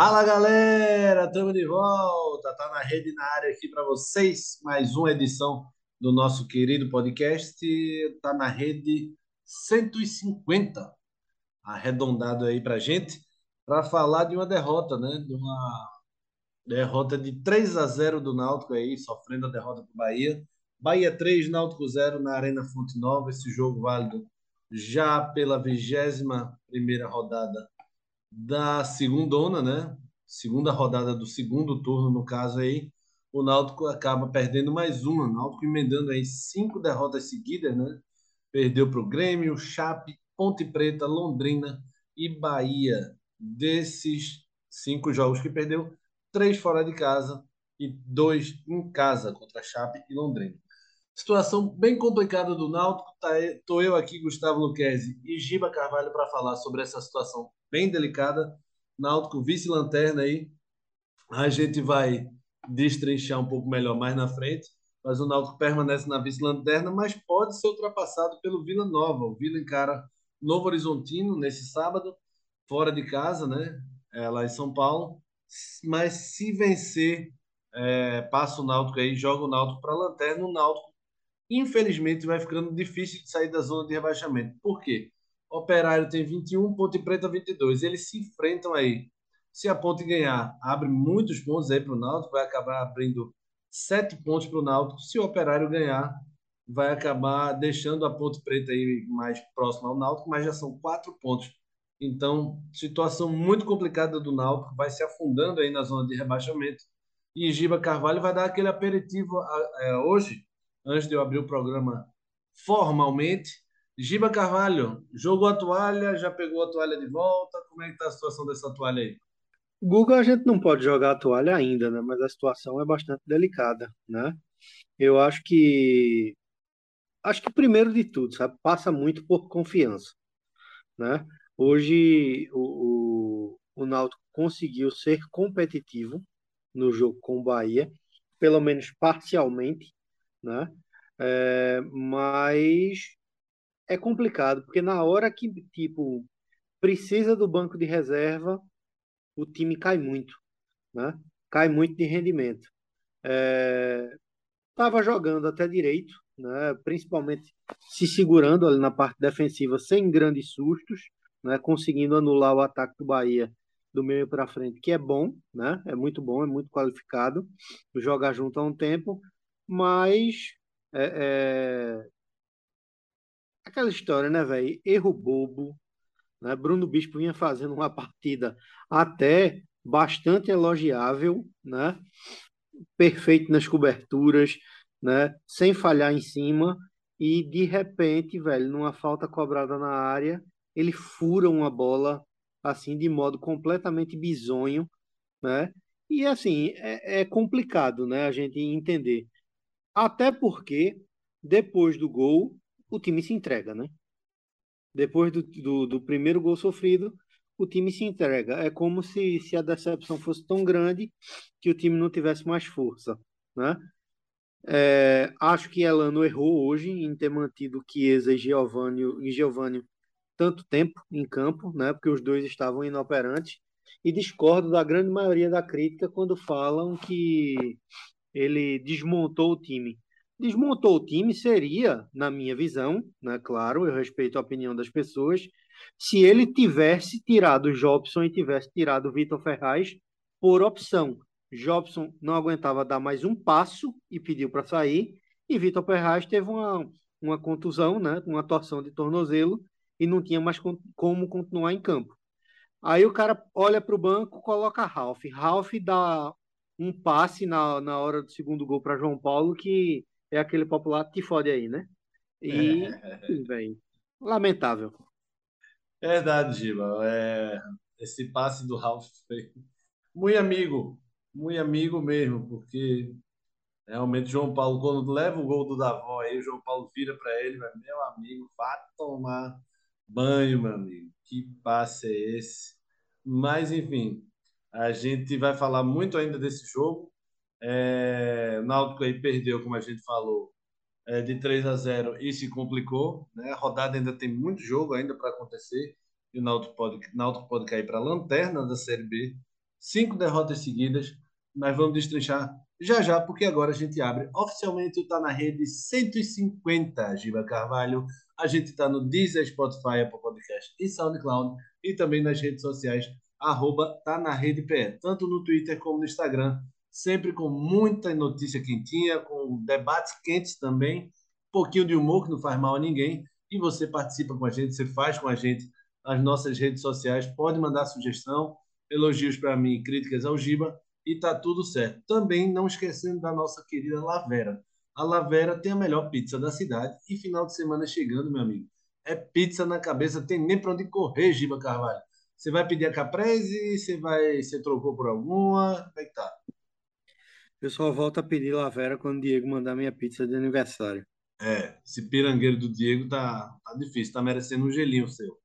Fala galera, estamos de volta, tá na rede na área aqui para vocês, mais uma edição do nosso querido podcast, tá na rede 150, arredondado aí para gente, para falar de uma derrota, né? De uma derrota de 3 a 0 do Náutico aí, sofrendo a derrota para o Bahia. Bahia 3, Náutico 0 na Arena Fonte Nova, esse jogo válido já pela vigésima primeira rodada da segundona, né? Segunda rodada do segundo turno, no caso aí, o Náutico acaba perdendo mais uma. O Náutico emendando aí cinco derrotas seguidas, né? Perdeu para o Grêmio, Chape, Ponte Preta, Londrina e Bahia. Desses cinco jogos que perdeu, três fora de casa e dois em casa contra Chape e Londrina. Situação bem complicada do Náutico. Estou tá, eu aqui, Gustavo Luquezzi e Giba Carvalho para falar sobre essa situação bem delicada. Náutico vice-lanterna aí. A gente vai destrinchar um pouco melhor mais na frente. Mas o Náutico permanece na vice-lanterna, mas pode ser ultrapassado pelo Vila Nova. O Vila encara Novo Horizontino nesse sábado, fora de casa, né? É, lá em São Paulo. Mas se vencer, é, passa o Náutico aí, joga o Náutico para a lanterna. O Náutico infelizmente vai ficando difícil de sair da zona de rebaixamento. Por quê? Operário tem 21, Ponte Preta 22. Eles se enfrentam aí. Se a Ponte ganhar, abre muitos pontos aí para o Náutico, vai acabar abrindo sete pontos para o Náutico. Se o Operário ganhar, vai acabar deixando a Ponte Preta aí mais próxima ao Náutico, mas já são quatro pontos. Então, situação muito complicada do Náutico, vai se afundando aí na zona de rebaixamento. E Giba Carvalho vai dar aquele aperitivo é, hoje, antes de eu abrir o programa formalmente. Giba Carvalho, jogou a toalha, já pegou a toalha de volta? Como é que está a situação dessa toalha aí? Google a gente não pode jogar a toalha ainda, né? Mas a situação é bastante delicada, né? Eu acho que acho que primeiro de tudo, sabe, passa muito por confiança, né? Hoje o, o, o Náutico conseguiu ser competitivo no jogo com o Bahia, pelo menos parcialmente, né? É, mas é complicado, porque na hora que, tipo, precisa do banco de reserva, o time cai muito, né? Cai muito de rendimento. Estava é, jogando até direito, né? principalmente se segurando ali na parte defensiva sem grandes sustos, né? conseguindo anular o ataque do Bahia do meio para frente, que é bom, né? é muito bom, é muito qualificado, jogar junto há um tempo, mas é, é... aquela história, né, velho? Erro bobo. Né? Bruno Bispo vinha fazendo uma partida até bastante elogiável, né? Perfeito nas coberturas, né? Sem falhar em cima. E de repente, velho, numa falta cobrada na área, ele fura uma bola assim de modo completamente bizonho, né? E assim, é, é complicado, né, a gente entender. Até porque, depois do gol, o time se entrega, né? Depois do, do, do, primeiro gol sofrido, o time se entrega. É como se, se a decepção fosse tão grande que o time não tivesse mais força, né? É, acho que Elano errou hoje em ter mantido Chiesa e Giovanni, e Giovanni tanto tempo em campo, né? Porque os dois estavam inoperantes. E discordo da grande maioria da crítica quando falam que ele desmontou o time. Desmontou o time seria, na minha visão, né, claro, eu respeito a opinião das pessoas, se ele tivesse tirado o Jobson e tivesse tirado o Vitor Ferraz por opção. Jobson não aguentava dar mais um passo e pediu para sair, e Vitor Ferraz teve uma, uma contusão, né, uma torção de tornozelo, e não tinha mais como continuar em campo. Aí o cara olha para o banco, coloca Ralph. Ralph dá um passe na, na hora do segundo gol para João Paulo que é aquele popular te fode aí, né? E, é. lamentável. Verdade, Giba. É, esse passe do Ralf foi muito amigo, muito amigo mesmo, porque realmente João Paulo, quando leva o gol do Davó aí, o João Paulo vira para ele, vai, meu amigo, vá tomar banho, meu amigo. Que passe é esse? Mas, enfim, a gente vai falar muito ainda desse jogo. É, Náutico aí perdeu, como a gente falou, é, de 3 a 0 e se complicou. Né? A rodada ainda tem muito jogo ainda para acontecer. E o Náutico pode, Náutico pode cair para a lanterna da Série B. cinco derrotas seguidas. Nós vamos destrinchar já já, porque agora a gente abre oficialmente o Tá na Rede 150, Giba Carvalho. A gente está no Deezer, Spotify, Apple Podcast e SoundCloud e também nas redes sociais, arroba Tá na Rede PE, tanto no Twitter como no Instagram, sempre com muita notícia quentinha, com debates quentes também, um pouquinho de humor que não faz mal a ninguém, e você participa com a gente, você faz com a gente as nossas redes sociais, pode mandar sugestão, elogios para mim, críticas ao Giba, e tá tudo certo. Também não esquecendo da nossa querida Lavera. A Lavera tem a melhor pizza da cidade e final de semana chegando, meu amigo. É pizza na cabeça, tem nem para onde correr, Giba Carvalho. Você vai pedir a caprese? Você vai, você trocou por alguma? Como é que tá? Eu só volto a pedir Lavera quando o Diego mandar minha pizza de aniversário. É, esse pirangueiro do Diego tá, tá difícil, tá merecendo um gelinho seu.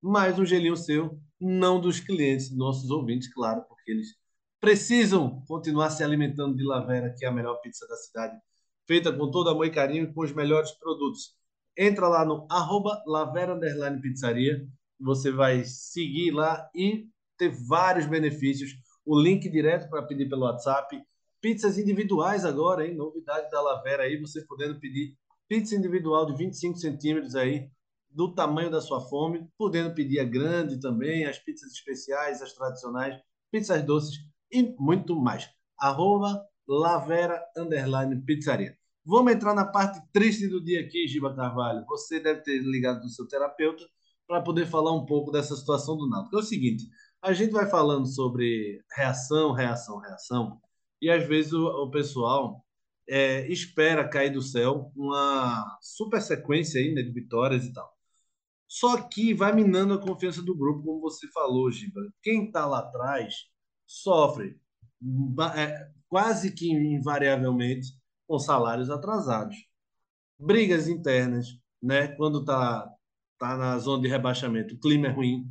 Mais um gelinho seu, não dos clientes, nossos ouvintes, claro, porque eles precisam continuar se alimentando de Lavera, que é a melhor pizza da cidade, feita com todo amor e carinho e com os melhores produtos. Entra lá no arroba Lavera Pizzaria, você vai seguir lá e ter vários benefícios. O link direto para pedir pelo WhatsApp. Pizzas individuais agora, hein? Novidade da Lavera aí, você podendo pedir pizza individual de 25 centímetros aí, do tamanho da sua fome, podendo pedir a grande também, as pizzas especiais, as tradicionais, pizzas doces e muito mais. Arroba Lavera Underline Pizzaria. Vamos entrar na parte triste do dia aqui, Giba Carvalho. Você deve ter ligado no seu terapeuta para poder falar um pouco dessa situação do Náutico. É o seguinte, a gente vai falando sobre reação, reação, reação, e às vezes o, o pessoal é, espera cair do céu uma super sequência aí, né, de vitórias e tal. Só que vai minando a confiança do grupo, como você falou, Giba. Quem está lá atrás sofre é, quase que invariavelmente com salários atrasados. Brigas internas, né? Quando está tá na zona de rebaixamento, o clima é ruim.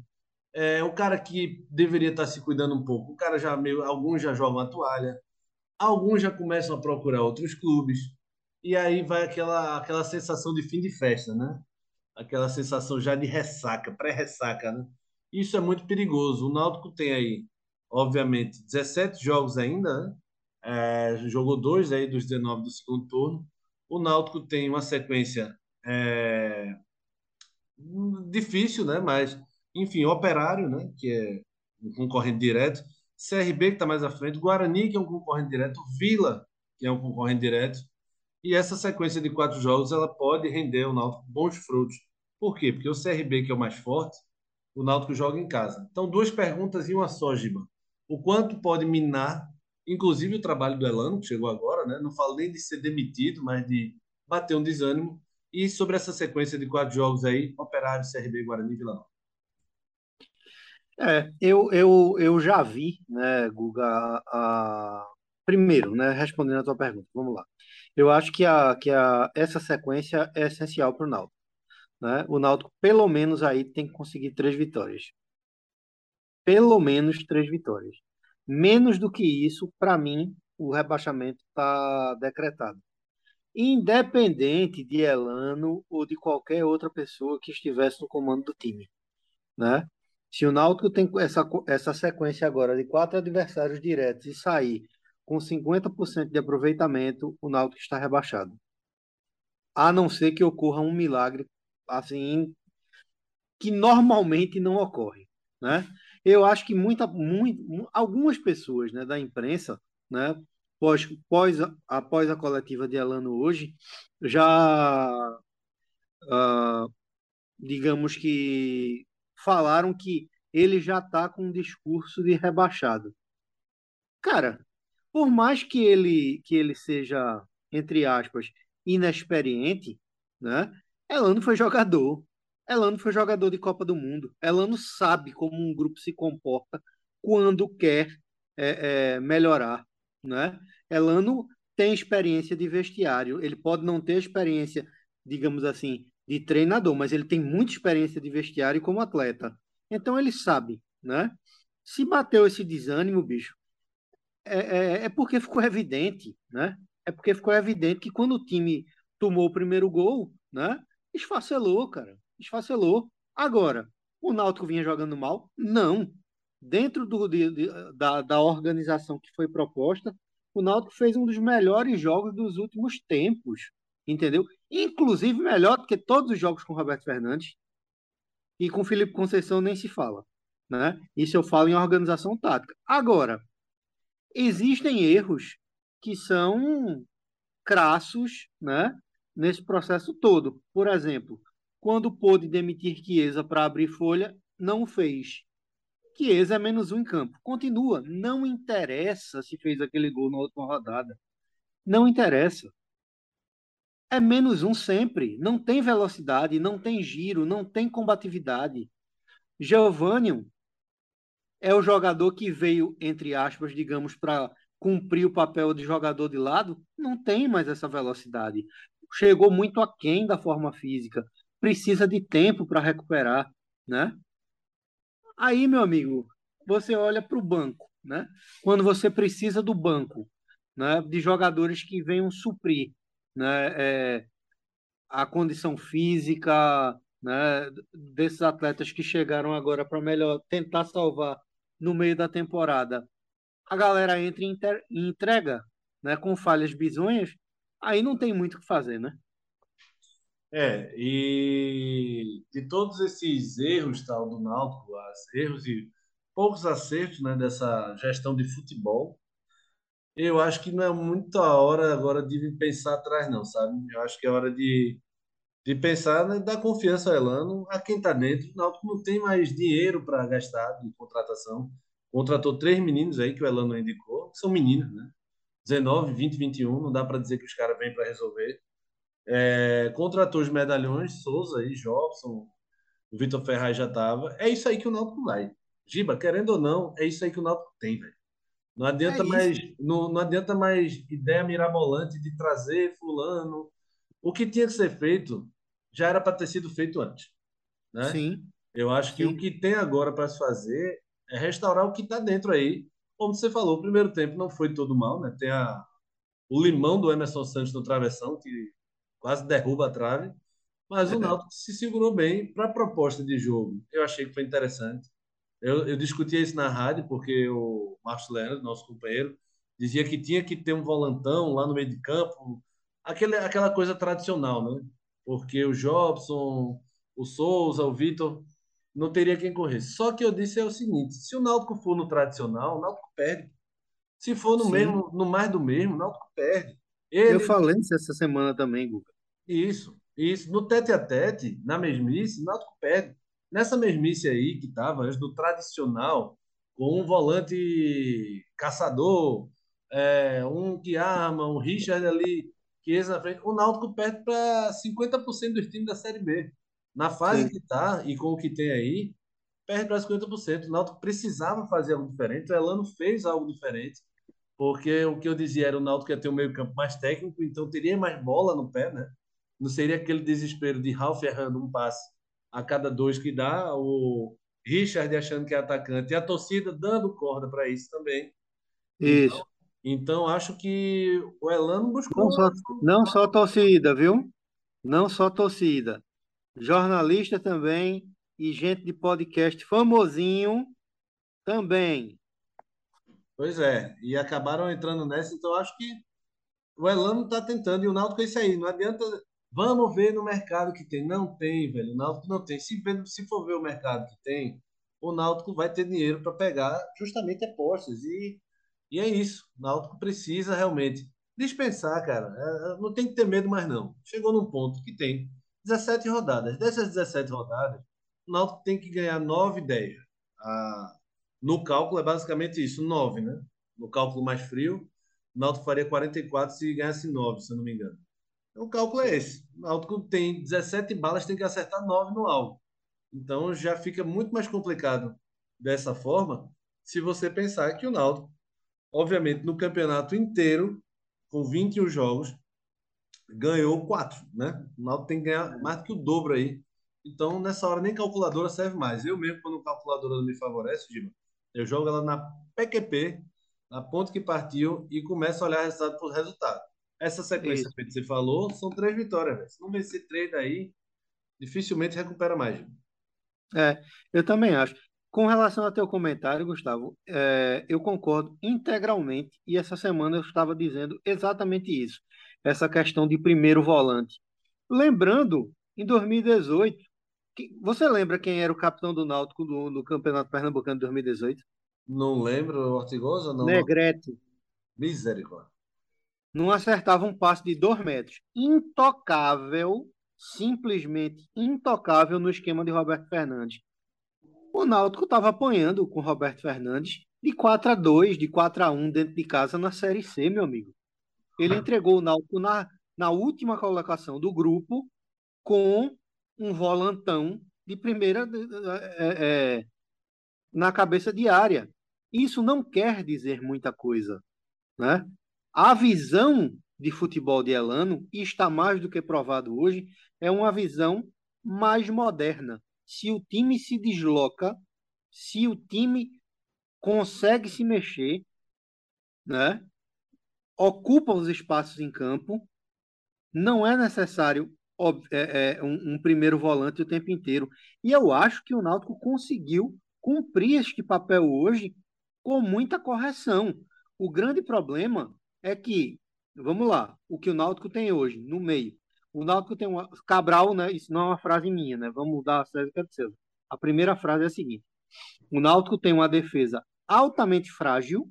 É o cara que deveria estar tá se cuidando um pouco. O cara já meio, alguns já jogam a toalha, alguns já começam a procurar outros clubes. E aí vai aquela aquela sensação de fim de festa, né? Aquela sensação já de ressaca, pré-ressaca, né? Isso é muito perigoso. O Náutico tem aí obviamente, 17 jogos ainda, né? é, jogou dois aí dos 19 do segundo turno. O Náutico tem uma sequência é, difícil, né? Mas, enfim, Operário, né? Que é um concorrente direto. CRB, que está mais à frente. Guarani, que é um concorrente direto. Vila, que é um concorrente direto. E essa sequência de quatro jogos, ela pode render ao Náutico bons frutos. Por quê? Porque o CRB, que é o mais forte, o Náutico joga em casa. Então, duas perguntas e uma só, Giba o quanto pode minar, inclusive o trabalho do Elano, que chegou agora, né? não falo nem de ser demitido, mas de bater um desânimo. E sobre essa sequência de quatro jogos aí, Operário, CRB, Guarani e Vila Nova. É, eu, eu, eu já vi, né, Guga, a, a... primeiro, né, respondendo a tua pergunta, vamos lá. Eu acho que, a, que a, essa sequência é essencial para o Náutico. Né? O Náutico, pelo menos, aí tem que conseguir três vitórias pelo menos três vitórias. Menos do que isso, para mim, o rebaixamento está decretado. Independente de Elano ou de qualquer outra pessoa que estivesse no comando do time. Né? Se o Náutico tem essa, essa sequência agora de quatro adversários diretos e sair com 50% de aproveitamento, o Náutico está rebaixado. A não ser que ocorra um milagre assim que normalmente não ocorre, né? eu acho que muita, muito, algumas pessoas né, da imprensa, né, pós, pós, após a coletiva de Elano hoje, já, uh, digamos que, falaram que ele já está com um discurso de rebaixado. Cara, por mais que ele, que ele seja, entre aspas, inexperiente, né, Elano foi jogador, Elano foi jogador de Copa do Mundo. Elano sabe como um grupo se comporta quando quer é, é, melhorar, né? Elano tem experiência de vestiário. Ele pode não ter experiência, digamos assim, de treinador, mas ele tem muita experiência de vestiário como atleta. Então ele sabe, né? Se bateu esse desânimo, bicho, é, é, é porque ficou evidente, né? É porque ficou evidente que quando o time tomou o primeiro gol, né? Esfacelou, cara esfacelou. Agora, o Náutico vinha jogando mal? Não. dentro do, de, da, da organização que foi proposta, o Náutico fez um dos melhores jogos dos últimos tempos, entendeu? Inclusive melhor do que todos os jogos com Roberto Fernandes e com Felipe Conceição nem se fala, né? Isso eu falo em organização tática. Agora, existem erros que são crassos, né? Nesse processo todo. Por exemplo, quando pôde demitir Chiesa para abrir folha, não fez. Chiesa é menos um em campo. Continua. Não interessa se fez aquele gol na última rodada. Não interessa. É menos um sempre. Não tem velocidade, não tem giro, não tem combatividade. Giovanni é o jogador que veio, entre aspas, digamos, para cumprir o papel de jogador de lado. Não tem mais essa velocidade. Chegou muito aquém da forma física. Precisa de tempo para recuperar, né? Aí, meu amigo, você olha para o banco, né? Quando você precisa do banco, né? De jogadores que venham suprir, né? É, a condição física, né? Desses atletas que chegaram agora para melhor tentar salvar no meio da temporada. A galera entra em entrega, né? Com falhas bizonhas, aí não tem muito o que fazer, né? É, e de todos esses erros tal do Náutico, erros e poucos acertos, né, dessa gestão de futebol, eu acho que não é muita hora agora de pensar atrás, não, sabe? Eu acho que é hora de, de pensar, né, dar confiança ao Elano, a quem está dentro. O Náutico não tem mais dinheiro para gastar de contratação. Contratou três meninos aí que o Elano indicou, que são meninos, né? 19, 20, 21, não dá para dizer que os caras vêm para resolver. É, contratou os medalhões, Souza e Jobson, o Vitor Ferraz já estava. É isso aí que o Náutico vai. Giba, querendo ou não, é isso aí que o Náutico tem, velho. Não adianta é mais, não, não adianta mais ideia mirabolante de trazer fulano. O que tinha que ser feito já era para ter sido feito antes, né? Sim. Eu acho que Sim. o que tem agora para se fazer é restaurar o que está dentro aí. Como você falou, o primeiro tempo não foi todo mal, né? Tem a, o limão do Emerson Santos no travessão que quase derruba a trave. Mas o Náutico se segurou bem para a proposta de jogo. Eu achei que foi interessante. Eu, eu discutia isso na rádio, porque o Marcos Leandro, nosso companheiro, dizia que tinha que ter um volantão lá no meio de campo, aquele, aquela coisa tradicional, né? Porque o Jobson, o Souza, o Vitor, não teria quem correr. Só que eu disse é o seguinte: se o Náutico for no tradicional, o Náutico perde. Se for no Sim. mesmo, no mais do mesmo, o Náutico perde. Eu Ele, falei isso essa semana também, Guga. isso, isso. No tete a tete, na mesmice, o Náutico perde. Nessa mesmice aí que estava, antes do tradicional, com um volante caçador, é, um que arma, um Richard ali, que esse na frente, o Náutico perde para 50% dos times da Série B. Na fase Sim. que está e com o que tem aí, perde para 50%. O Náutico precisava fazer algo diferente, o Elano fez algo diferente, porque o que eu dizia era o Náutico ia ter um meio-campo mais técnico, então teria mais bola no pé, né? Não seria aquele desespero de Ralf errando um passe a cada dois que dá, o Richard achando que é atacante, e a torcida dando corda para isso também. Isso. Então, então, acho que o Elano buscou. Não só, não só torcida, viu? Não só torcida. Jornalista também e gente de podcast famosinho também. Pois é, e acabaram entrando nessa, então acho que o Elano está tentando, e o Náutico é isso aí, não adianta. Vamos ver no mercado que tem. Não tem, velho. O Náutico não tem. Se, se for ver o mercado que tem, o Náutico vai ter dinheiro para pegar justamente apostas. E, e é isso. O Náutico precisa realmente dispensar, cara. É, é, não tem que ter medo mais, não. Chegou num ponto que tem 17 rodadas. Dessas 17 rodadas, o Náutico tem que ganhar 9, 10. Ah, no cálculo é basicamente isso, 9, né? No cálculo mais frio, o Náutico faria 44 se ganhasse 9, se eu não me engano. O cálculo é esse. O Náutico tem 17 balas, tem que acertar 9 no alvo. Então já fica muito mais complicado dessa forma se você pensar que o Náutico, obviamente, no campeonato inteiro, com 21 jogos, ganhou 4, né? O Náutico tem que ganhar mais do que o dobro aí. Então, nessa hora, nem calculadora serve mais. Eu mesmo, quando a calculadora não me favorece, Giba, eu jogo ela na PQP, na ponto que partiu, e começo a olhar resultado por resultado. Essa sequência que você falou são três vitórias. Se não vencer três daí, dificilmente recupera mais. É, eu também acho. Com relação ao teu comentário, Gustavo, é, eu concordo integralmente e essa semana eu estava dizendo exatamente isso, essa questão de primeiro volante. Lembrando, em 2018, que, você lembra quem era o capitão do Náutico do, do Campeonato Pernambucano de 2018? Não lembro, Ortigosa? Não. Negrete. Misericórdia. Não acertava um passe de dois metros. Intocável, simplesmente intocável no esquema de Roberto Fernandes. O Náutico estava apanhando com o Roberto Fernandes de 4 a 2 de 4 a 1 dentro de casa na Série C, meu amigo. Ele entregou o Náutico na, na última colocação do grupo com um volantão de primeira é, é, na cabeça de área. Isso não quer dizer muita coisa. Né? A visão de futebol de Elano, e está mais do que provado hoje, é uma visão mais moderna. Se o time se desloca, se o time consegue se mexer, né? ocupa os espaços em campo, não é necessário é, é, um, um, primeiro volante o tempo inteiro. E eu acho que o Náutico conseguiu cumprir este papel hoje com muita correção. O grande problema é que, vamos lá, o que o Náutico tem hoje, no meio. O Náutico tem uma. Cabral, né? Isso não é uma frase minha, né? Vamos mudar a César é César. A primeira frase é a seguinte: o Náutico tem uma defesa altamente frágil,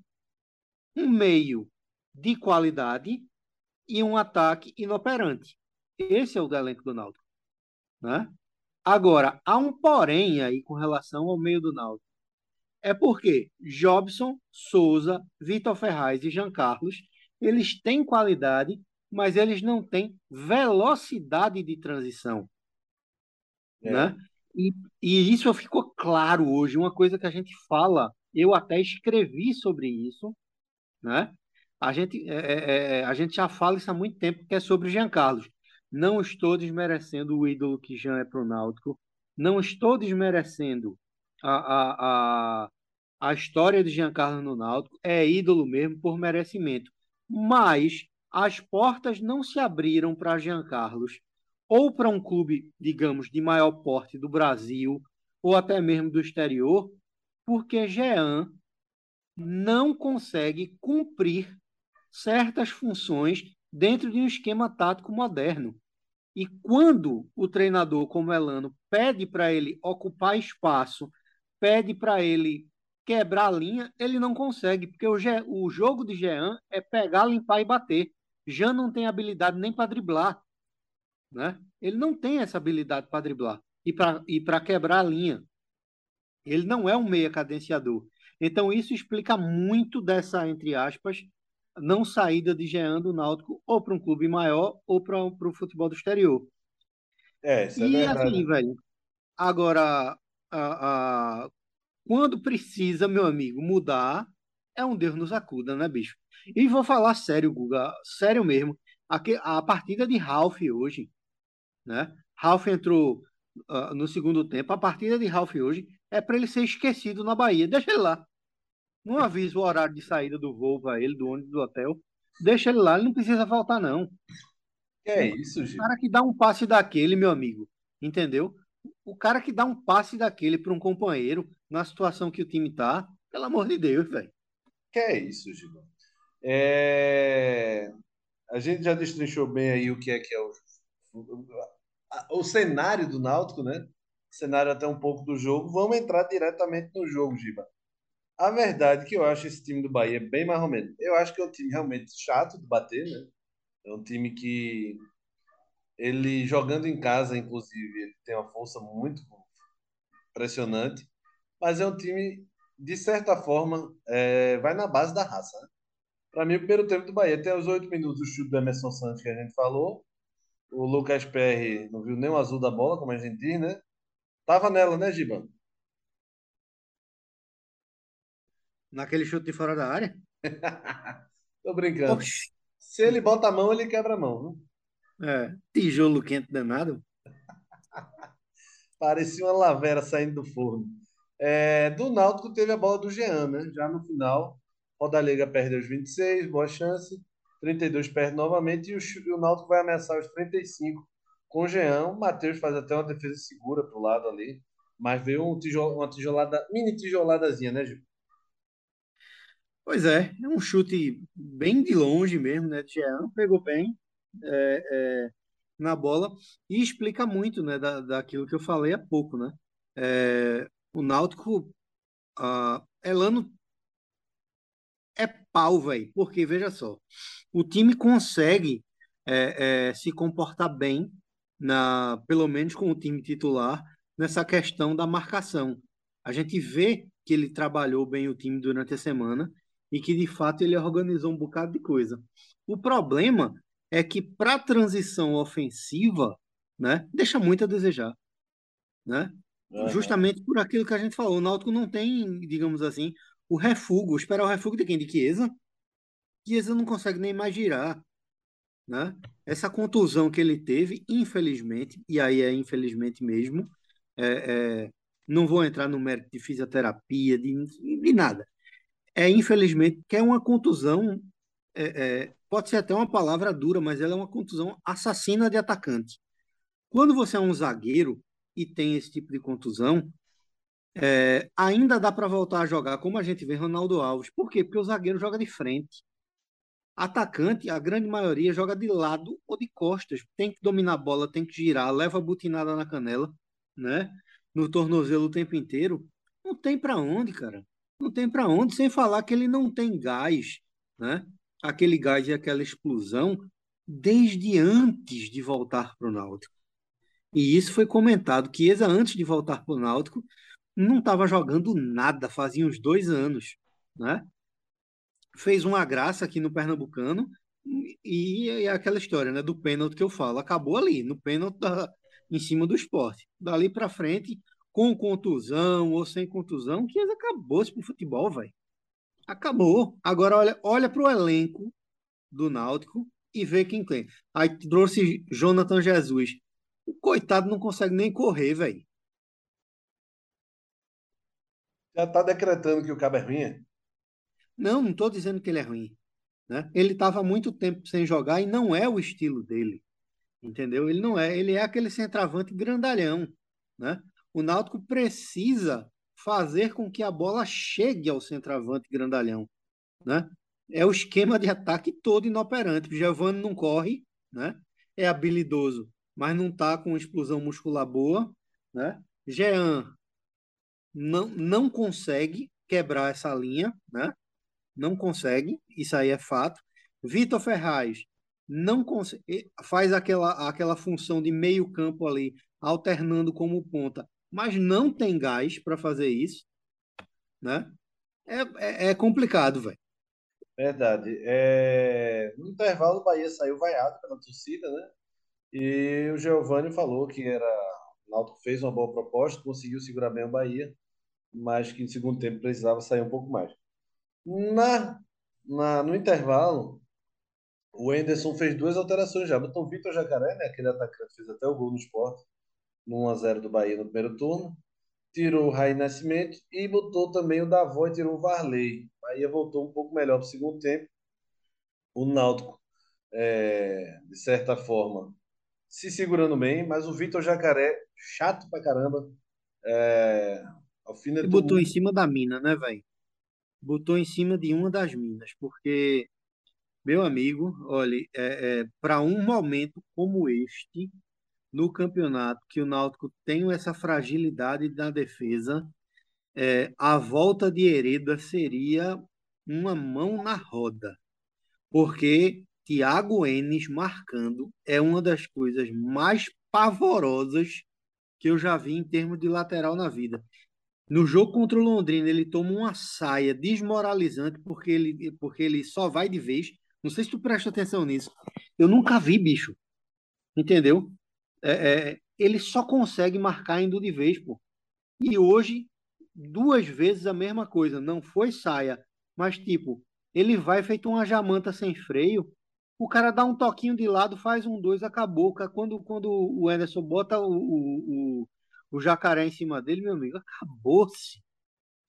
um meio de qualidade e um ataque inoperante. Esse é o elenco do Náutico, né? Agora, há um porém aí com relação ao meio do Náutico. É porque Jobson, Souza, Vitor Ferraz e Jean Carlos, eles têm qualidade, mas eles não têm velocidade de transição. É. Né? E, e isso ficou claro hoje, uma coisa que a gente fala, eu até escrevi sobre isso, né? A gente, é, é, é a gente já fala isso há muito tempo, que é sobre o Jean Carlos. Não estou desmerecendo o ídolo que Jean é para o Náutico. Não estou desmerecendo a, a, a, a história de Jean Carlos no Náutico. É ídolo mesmo por merecimento. Mas as portas não se abriram para Jean Carlos ou para um clube, digamos, de maior porte do Brasil ou até mesmo do exterior, porque Jean não consegue cumprir certas funções dentro de um esquema tático moderno. E quando o treinador, como Elano, pede para ele ocupar espaço, pede para ele quebrar a linha, ele não consegue, porque o, Ge o jogo de Jean é pegar, limpar e bater. Jean não tem habilidade nem para driblar. Né? Ele não tem essa habilidade para driblar e para e quebrar a linha. Ele não é um meia cadenciador. Então, isso explica muito dessa, entre aspas, não saída de Jean do Náutico ou para um clube maior ou para o futebol do exterior. É, isso é e verdade. assim, velho, agora, a, a, quando precisa, meu amigo, mudar, é um Deus nos acuda, né, bicho? E vou falar sério, Guga, sério mesmo. A, a partida de Ralph hoje, né? Ralph entrou uh, no segundo tempo. A partida de Ralph hoje é para ele ser esquecido na Bahia. Deixa ele lá. Não avisa o horário de saída do voo para ele, do ônibus do hotel. Deixa ele lá, ele não precisa faltar, não. É isso, Gil? O cara que dá um passe daquele, meu amigo, entendeu? O cara que dá um passe daquele para um companheiro, na situação que o time tá, pelo amor de Deus, velho. Que é isso, Gil? É... A gente já destrinchou bem aí o que é que é o, o, cenário do Náutico, né? Cenário até um pouco do jogo. Vamos entrar diretamente no jogo, Giba. A verdade é que eu acho esse time do Bahia bem mais ou menos. Eu acho que é um time realmente chato de bater, né? É um time que ele jogando em casa, inclusive, ele tem uma força muito impressionante, mas é um time de certa forma é, vai na base da raça. Né? Para mim, o primeiro tempo do Bahia tem os oito minutos do chute do Emerson Santos que a gente falou. O Lucas Perry não viu nem o azul da bola, como a gente diz, né? Tava nela, né, Giba? Naquele chute de fora da área? Tô brincando. Oxi. Se ele bota a mão, ele quebra a mão. Viu? É, tijolo quente danado. Parecia uma lavera saindo do forno. É, do Náutico teve a bola do Jean, né? Já no final, Rodalega perde os 26, boa chance. 32 perde novamente e o, o Náutico vai ameaçar os 35 com o Jean. O Matheus faz até uma defesa segura pro lado ali. mas veio um tijolo, uma tijolada, mini tijoladazinha, né, Gil? Pois é, é um chute bem de longe mesmo, né? Jean pegou bem é, é, na bola e explica muito, né, da, daquilo que eu falei há pouco, né? É, o Náutico, a, Elano é pau, velho, porque veja só, o time consegue é, é, se comportar bem, na, pelo menos com o time titular, nessa questão da marcação. A gente vê que ele trabalhou bem o time durante a semana e que de fato ele organizou um bocado de coisa. O problema é que para transição ofensiva, né, deixa muito a desejar, né? Uhum. Justamente por aquilo que a gente falou, o Náutico não tem, digamos assim, o refúgio. Esperar o refúgio de quem? De Chiesa? Chiesa não consegue nem mais girar, né? Essa contusão que ele teve, infelizmente, e aí é infelizmente mesmo, é, é, não vou entrar no mérito de fisioterapia, de, de nada é infelizmente que é uma contusão, é, é, pode ser até uma palavra dura, mas ela é uma contusão assassina de atacante. Quando você é um zagueiro e tem esse tipo de contusão, é, ainda dá para voltar a jogar como a gente vê Ronaldo Alves. Por quê? Porque o zagueiro joga de frente. Atacante, a grande maioria joga de lado ou de costas. Tem que dominar a bola, tem que girar, leva a butinada na canela, né? No tornozelo o tempo inteiro. Não tem para onde, cara não tem para onde, sem falar que ele não tem gás, né? Aquele gás e aquela explosão desde antes de voltar para o Náutico. E isso foi comentado, que Eza, antes de voltar para o Náutico, não estava jogando nada, fazia uns dois anos, né? Fez uma graça aqui no Pernambucano e, é aquela história, né, do pênalti que eu falo, acabou ali, no pênalti da, em cima do esporte. Dali para frente, com contusão ou sem contusão, que acabou-se pro futebol, velho. Acabou. Agora olha, olha pro elenco do Náutico e vê quem tem. Aí trouxe Jonathan Jesus. O coitado não consegue nem correr, velho. Já tá decretando que o cabo é ruim? É? Não, não tô dizendo que ele é ruim. Né? Ele estava muito tempo sem jogar e não é o estilo dele. Entendeu? Ele não é. Ele é aquele centroavante grandalhão. Né? o Náutico precisa fazer com que a bola chegue ao centroavante grandalhão, né? É o esquema de ataque todo inoperante. O Giovanni não corre, né? É habilidoso, mas não está com explosão muscular boa, né? Jean não, não consegue quebrar essa linha, né? Não consegue, isso aí é fato. Vitor Ferraz não consegue, faz aquela, aquela função de meio campo ali, alternando como ponta, mas não tem gás para fazer isso, né? É, é, é complicado, velho. Verdade. É... No intervalo, o Bahia saiu vaiado pela torcida, né? E o Giovanni falou que era. O Náutico fez uma boa proposta, conseguiu segurar bem o Bahia, mas que no segundo tempo precisava sair um pouco mais. Na, na, no intervalo, o Enderson fez duas alterações já. Botou o Vitor Jacaré, né? Aquele atacante fez até o gol no esporte no 1x0 do Bahia no primeiro turno. Tirou o Raí Nascimento e botou também o Davó e tirou o Varley. Bahia voltou um pouco melhor para o segundo tempo. O Náutico, é, de certa forma, se segurando bem, mas o Vitor Jacaré, chato pra caramba. É, e botou em cima da mina, né, velho? Botou em cima de uma das minas, porque, meu amigo, olha, é, é para um momento como este, no campeonato que o Náutico tem essa fragilidade na defesa, é, a volta de Hereda seria uma mão na roda, porque Thiago Enes marcando é uma das coisas mais pavorosas que eu já vi em termos de lateral na vida. No jogo contra o Londrina, ele toma uma saia desmoralizante porque ele, porque ele só vai de vez. Não sei se tu presta atenção nisso. Eu nunca vi, bicho. Entendeu? é, é, ele só consegue marcar indo de vez, pô. E hoje, duas vezes a mesma coisa. Não foi saia, mas tipo, ele vai feito uma jamanta sem freio. O cara dá um toquinho de lado, faz um dois, acabou. Quando, quando o Anderson bota o, o, o, o jacaré em cima dele, meu amigo, acabou-se.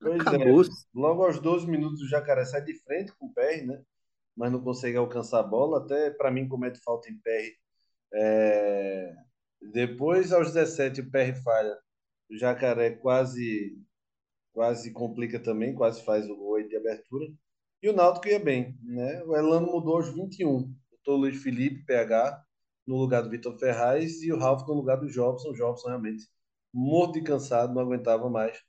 É. Acabou-se. É. Logo aos 12 minutos, o jacaré sai de frente com o PR, né? Mas não consegue alcançar a bola. Até para mim, comete falta em PR. É... Depois, aos 17, o PR falha O Jacaré quase quase complica também, quase faz o gol de abertura. E o Náutico ia bem, né? O Elano mudou aos 21. Botou o Luiz Felipe, PH, no lugar do Vitor Ferraz e o Ralf no lugar do Jobson. O Jobson realmente morto de cansado, não aguentava mais.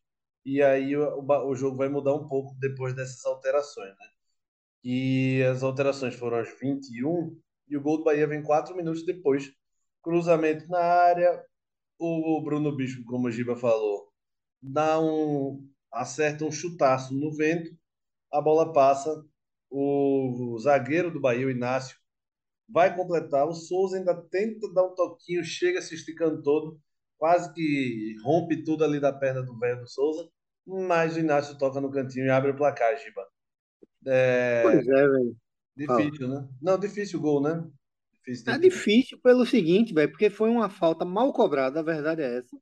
E aí o, o jogo vai mudar um pouco depois dessas alterações, né? E as alterações foram às 21 e o gol do Bahia vem quatro minutos depois. Cruzamento na área, o Bruno Bispo, como o Giba falou, dá um acerta um chutaço no vento, a bola passa, o zagueiro do Bahia, o Inácio, vai completar, o Souza ainda tenta dar um toquinho, chega se esticando todo, quase que rompe tudo ali da perna do velho do Souza, mas o Inácio toca no cantinho e abre o placar, Giba. É... Pois é, velho. Difícil, né? Não, difícil o gol, né? Difícil, é difícil pelo seguinte, velho, porque foi uma falta mal cobrada, a verdade é essa.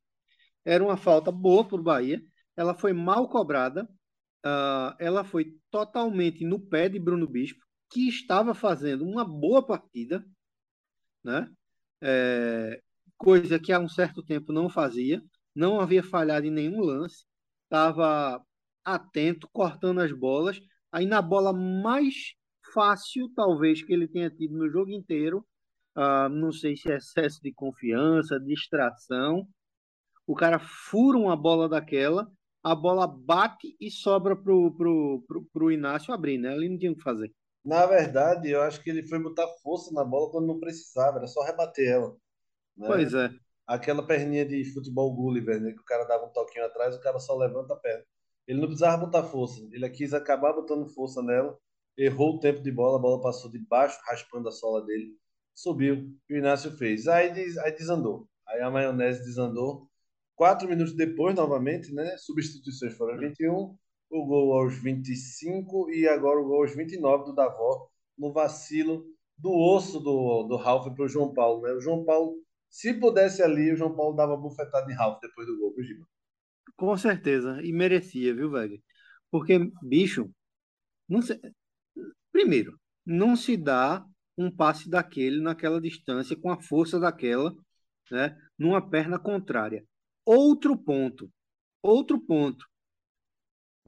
Era uma falta boa pro Bahia, ela foi mal cobrada, uh, ela foi totalmente no pé de Bruno Bispo, que estava fazendo uma boa partida, né? É, coisa que há um certo tempo não fazia, não havia falhado em nenhum lance, estava atento, cortando as bolas. Aí na bola mais fácil, talvez, que ele tenha tido no jogo inteiro, uh, não sei se é excesso de confiança, distração, o cara fura uma bola daquela, a bola bate e sobra pro, pro, pro, pro Inácio abrir, né? Ele não tinha o que fazer. Na verdade, eu acho que ele foi botar força na bola quando não precisava, era só rebater ela. Né? Pois é. Aquela perninha de futebol Gulliver, né? Que o cara dava um toquinho atrás, o cara só levanta a perna. Ele não precisava botar força, ele quis acabar botando força nela, errou o tempo de bola, a bola passou de baixo, raspando a sola dele, subiu, e o Inácio fez. Aí, aí desandou. Aí a maionese desandou. Quatro minutos depois, novamente, né? Substituições foram 21, o gol aos 25 e agora o gol aos 29 do Davó, no vacilo do osso do, do Ralf para o João Paulo. Né? O João Paulo, se pudesse ali, o João Paulo dava bufetada em Ralf depois do gol, viu, Gima? Com certeza, e merecia, viu, velho? Porque, bicho, não sei... primeiro, não se dá um passe daquele naquela distância com a força daquela, né, numa perna contrária. Outro ponto, outro ponto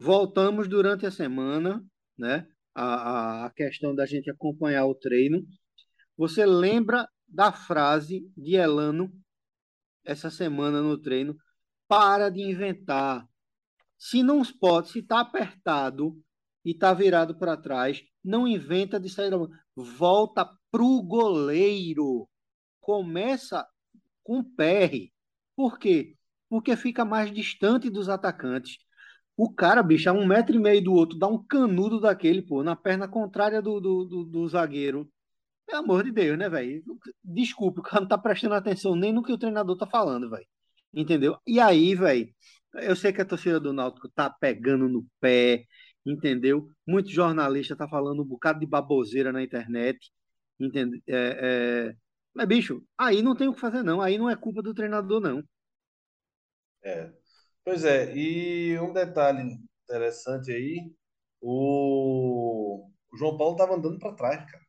Voltamos durante a semana, né? A, a questão da gente acompanhar o treino. Você lembra da frase de Elano essa semana no treino? Para de inventar. Se não pode, se está apertado e está virado para trás, não inventa de sair da Volta pro goleiro. Começa com PR. Por quê? Porque fica mais distante dos atacantes. O cara, bicho, a um metro e meio do outro, dá um canudo daquele, pô, na perna contrária do, do, do, do zagueiro. Pelo amor de Deus, né, velho? Desculpe, o cara não tá prestando atenção nem no que o treinador tá falando, velho. Entendeu? E aí, velho, eu sei que a torcida do Náutico tá pegando no pé, entendeu? Muito jornalista tá falando um bocado de baboseira na internet, entendeu? É, é... Mas, bicho, aí não tem o que fazer, não. Aí não é culpa do treinador, não. É, Pois é, e um detalhe interessante aí, o, o João Paulo estava andando para trás, cara.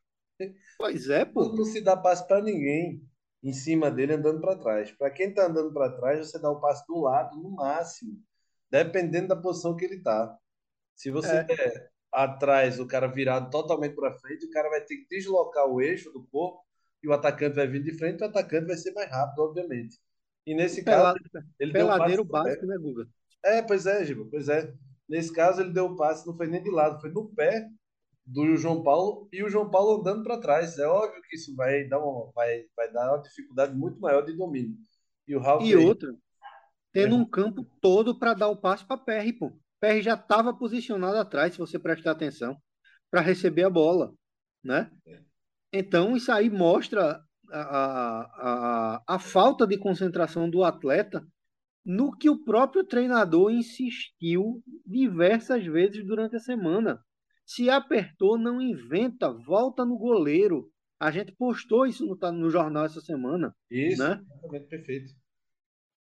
Pois é, pô. Não, não se dá passe para ninguém em cima dele andando para trás. Para quem está andando para trás, você dá o passe do lado no máximo, dependendo da posição que ele está. Se você é. der atrás, o cara virado totalmente para frente, o cara vai ter que deslocar o eixo do corpo e o atacante vai vir de frente, o atacante vai ser mais rápido, obviamente. E nesse caso, ele Peladeiro deu um básico, né, Guga? É, pois é, Giba, pois é. Nesse caso, ele deu o passe, não foi nem de lado, foi no pé do João Paulo e o João Paulo andando para trás. É óbvio que isso vai dar uma, vai, vai dar uma dificuldade muito maior de domínio. E o Ralf E outra, tendo é. um campo todo para dar o passe para PR, pô. PR já estava posicionado atrás, se você prestar atenção, para receber a bola, né? É. Então, isso aí mostra a, a, a falta de concentração do atleta no que o próprio treinador insistiu diversas vezes durante a semana. Se apertou, não inventa, volta no goleiro. A gente postou isso no, no jornal essa semana. Isso, né? exatamente perfeito.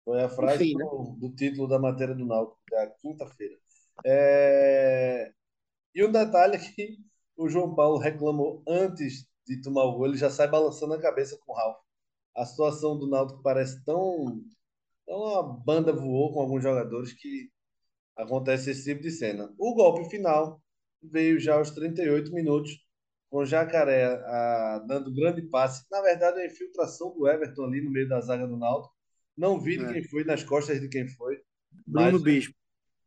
Foi a frase Enfim, do, né? do, título da matéria do Náutico, da quinta-feira. É... E um detalhe é que o João Paulo reclamou antes de tomar o gol, ele já sai balançando a cabeça com o Ralf. A situação do Náutico parece tão Então a banda voou com alguns jogadores que acontece esse tipo de cena. O golpe final veio já aos 38 minutos, com Jacaré a, dando grande passe. Na verdade, a infiltração do Everton ali no meio da zaga do Náutico. Não vi de É. quem foi, nas costas de quem foi. Bruno Mas- Bispo.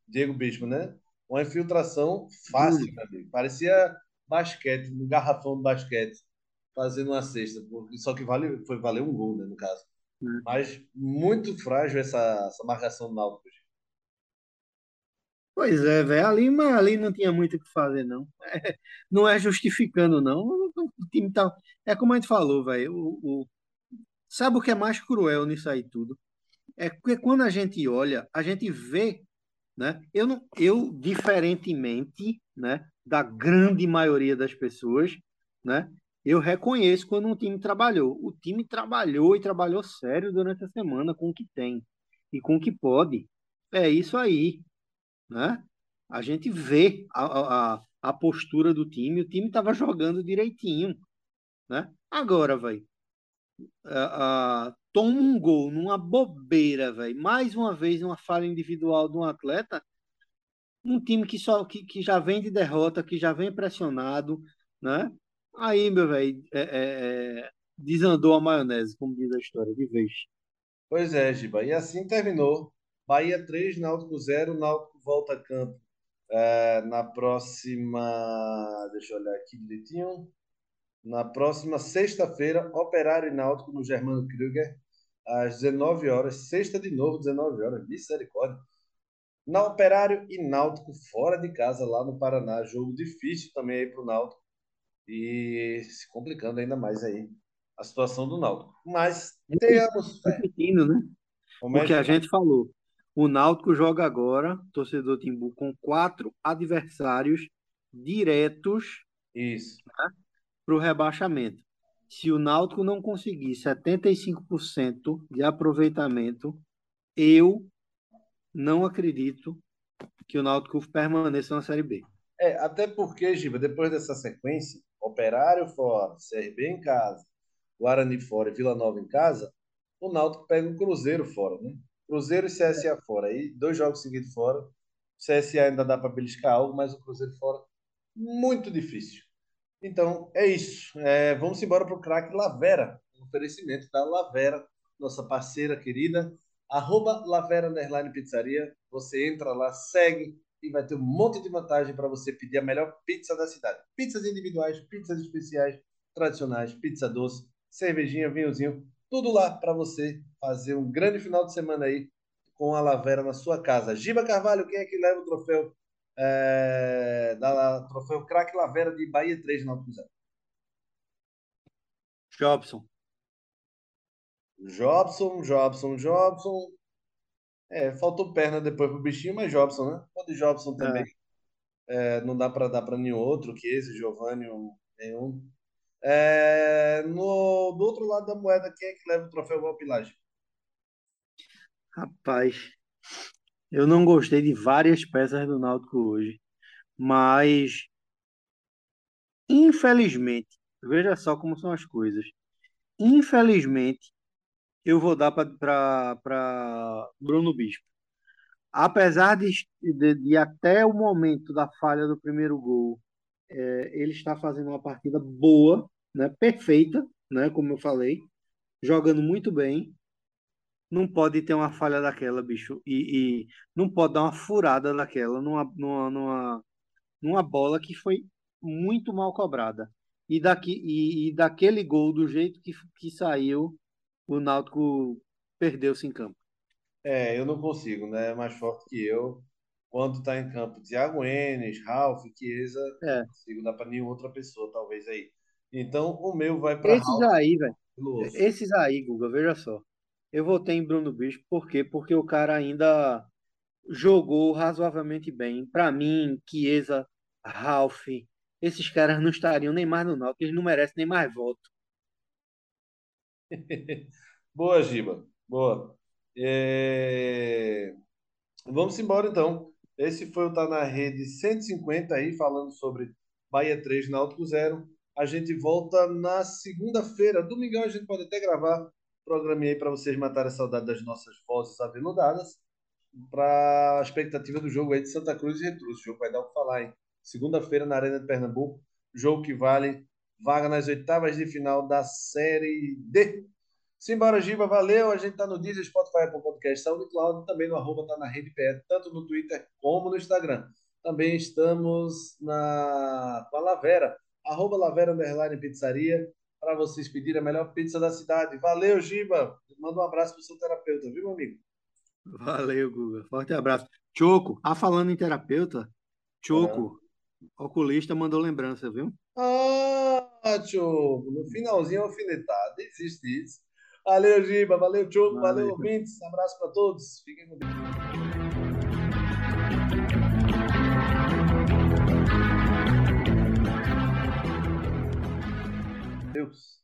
Diego Bispo, né? Uma infiltração fácil, Hum. amigo. Parecia basquete, no garrafão do basquete, fazendo uma cesta. Só que vale, foi valer um gol, né, no caso. Hum. Mas muito frágil essa, essa marcação do Náutico. Pois é, velho. Ali, mas ali não tinha muito o que fazer, não. não é justificando, não. O time tá. É como a gente falou, velho. O, o- Sabe o que é mais cruel nisso aí tudo? É porque quando a gente olha, a gente vê, né? Eu, não, eu diferentemente, né, da grande maioria das pessoas, né? Eu reconheço quando um time trabalhou. O time trabalhou e trabalhou sério durante a semana com o que tem e com o que pode. É isso aí, né? A gente vê a, a, a postura do time, o time estava jogando direitinho, né? Agora, velho, a, a, toma um gol numa bobeira, velho. Mais uma vez, uma falha individual de um atleta, um time que só que, que já vem de derrota, que já vem pressionado, né? Aí, meu velho, é, é, desandou a maionese, como diz a história, de vez. Pois é, Giba. E assim terminou. Bahia 3, Náutico 0. Náutico volta a campo é, na próxima. Deixa eu olhar aqui direitinho. Na próxima sexta-feira, Operário e Náutico no Germano Krüger, às 19 horas. Sexta de novo, 19 horas. Misericórdia. Na Operário e Náutico, fora de casa, lá no Paraná. Jogo difícil também aí para o Náutico. E se complicando ainda mais aí a situação do Náutico. Mas tenhamos fé. Repetindo, né? Como é Porque a que- gente falou, o Náutico joga agora, torcedor Timbu, com quatro adversários diretos Isso. para o rebaixamento. Se o Náutico não conseguir 75% de aproveitamento, eu não acredito que o Náutico permaneça na Série B. É, até porque, Giba, depois dessa sequência, Operário fora, CRB em casa, Guarani fora e Vila Nova em casa, o Náutico pega o Cruzeiro fora, né? Cruzeiro e CSA fora. Aí, dois jogos seguidos fora. CSA ainda dá para beliscar algo, mas o Cruzeiro fora, muito difícil. Então, é isso. É, vamos embora para o craque Lavera. Um oferecimento da Lavera, nossa parceira querida. Arroba Lavera Underline Pizzaria. Você entra lá, segue e vai ter um monte de vantagem para você pedir a melhor pizza da cidade. Pizzas individuais, pizzas especiais, tradicionais, pizza doce, cervejinha, vinhozinho, tudo lá para você fazer um grande final de semana aí com a Lavera na sua casa. Giba Carvalho, quem é que leva o troféu? É, da troféu Craque Lavera de Bahia 3 na Zero. Jobson. Jobson, Jobson, Jobson. É, faltou perna depois pro bichinho, mas Jobson, né? Pode Jobson também. É, não dá para dar para nenhum outro, que esse, Giovanni, ou nenhum. É, no, do outro lado da moeda, quem é que leva o troféu Valpilagem? Rapaz, eu não gostei de várias peças do Náutico hoje, mas infelizmente, veja só como são as coisas. Infelizmente, eu vou dar para Bruno Bispo. Apesar de, de, de até o momento da falha do primeiro gol, é, ele está fazendo uma partida boa, né, perfeita, né, como eu falei, jogando muito bem. Não pode ter uma falha daquela, bicho, e, e não pode dar uma furada daquela numa, numa, numa, numa bola que foi muito mal cobrada. E, daqui, e, e daquele gol, do jeito que, que saiu, o Náutico perdeu-se em campo. É, eu não consigo, né? É mais forte que eu. Quando está em campo, Thiago Enes, Ralf, Chiesa, É. não consigo dar para nenhuma outra pessoa, talvez aí. Então, o meu vai para Esses Ralf aí, velho, esses aí, Guga, veja só. Eu votei em Bruno Bispo, por quê? Porque o cara ainda jogou razoavelmente bem. Para mim, Chiesa, Ralf, esses caras não estariam nem mais no Náutico, eles não merecem nem mais voto. Boa, Giba. Boa. É, Vamos embora, então. Esse foi o Tá na Rede 150 aí, falando sobre Bahia 3, Náutico 0. A gente volta na segunda-feira. Domingão a gente pode até gravar programei para vocês matarem a saudade das nossas vozes aveludadas para a expectativa do jogo aí de Santa Cruz e Retrus. O jogo vai dar o que falar, hein? Segunda-feira na Arena de Pernambuco, jogo que vale vaga nas oitavas de final da Série D. Simbora, Giba, valeu. A gente tá no Deezer, Spotify, Apple Podcast, SoundCloud, também no arroba tá na rede PE, tanto no Twitter como no Instagram. Também estamos na com a Lavera, arroba Lavera Underline Pizzaria, para vocês pedirem a melhor pizza da cidade. Valeu, Giba. Manda um abraço pro seu terapeuta, viu, meu amigo? Valeu, Guga. Forte abraço. Choco, ah, falando em terapeuta, Choco, ah. oculista, mandou lembrança, viu? Ah, Choco, no finalzinho alfinetado, existe isso. Valeu, Giba. Valeu, Choco. Valeu, valeu ouvintes. Abraço para todos. Fiquem com Deus. Deus.